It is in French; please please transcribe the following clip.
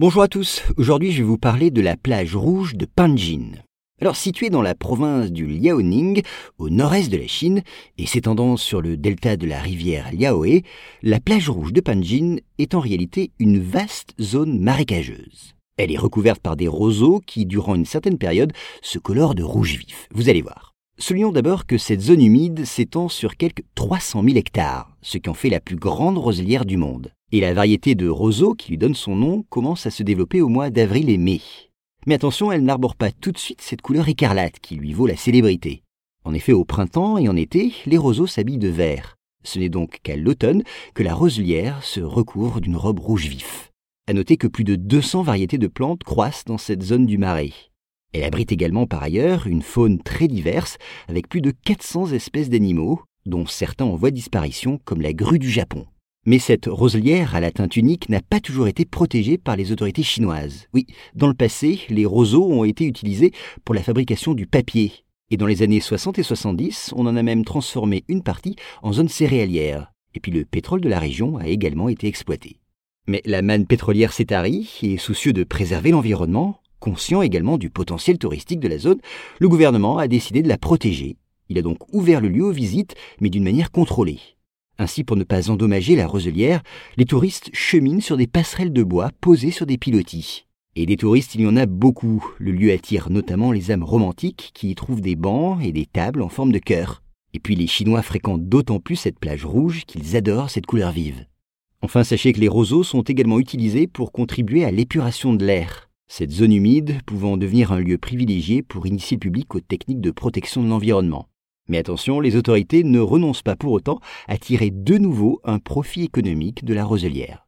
Bonjour à tous, aujourd'hui je vais vous parler de la plage rouge de Panjin. Alors située dans la province du Liaoning, au nord-est de la Chine, et s'étendant sur le delta de la rivière Liaohe, la plage rouge de Panjin est en réalité une vaste zone marécageuse. Elle est recouverte par des roseaux qui, durant une certaine période, se colorent de rouge vif. Vous allez voir. Soulignons d'abord que cette zone humide s'étend sur quelques 300 000 hectares, ce qui en fait la plus grande roselière du monde. Et la variété de roseaux qui lui donne son nom commence à se développer au mois d'avril et mai. Mais attention, elle n'arbore pas tout de suite cette couleur écarlate qui lui vaut la célébrité. En effet, au printemps et en été, les roseaux s'habillent de vert. Ce n'est donc qu'à l'automne que la roselière se recouvre d'une robe rouge vif. À noter que plus de 200 variétés de plantes croissent dans cette zone du marais. Elle abrite également par ailleurs une faune très diverse, avec plus de 400 espèces d'animaux, dont certains en voie disparition, comme la grue du Japon. Mais cette roselière à la teinte unique n'a pas toujours été protégée par les autorités chinoises. Oui, dans le passé, les roseaux ont été utilisés pour la fabrication du papier. Et dans les années 60 et 70, on en a même transformé une partie en zone céréalière. Et puis le pétrole de la région a également été exploité. Mais la manne pétrolière s'est tarie, et soucieux de préserver l'environnement, conscient également du potentiel touristique de la zone, le gouvernement a décidé de la protéger. Il a donc ouvert le lieu aux visites, mais d'une manière contrôlée. Ainsi, pour ne pas endommager la roselière, les touristes cheminent sur des passerelles de bois posées sur des pilotis. Et des touristes, il y en a beaucoup. Le lieu attire notamment les âmes romantiques qui y trouvent des bancs et des tables en forme de cœur. Et puis les Chinois fréquentent d'autant plus cette plage rouge qu'ils adorent cette couleur vive. Enfin, sachez que les roseaux sont également utilisés pour contribuer à l'épuration de l'air. Cette zone humide pouvant devenir un lieu privilégié pour initier le public aux techniques de protection de l'environnement. Mais attention, les autorités ne renoncent pas pour autant à tirer de nouveau un profit économique de la roselière.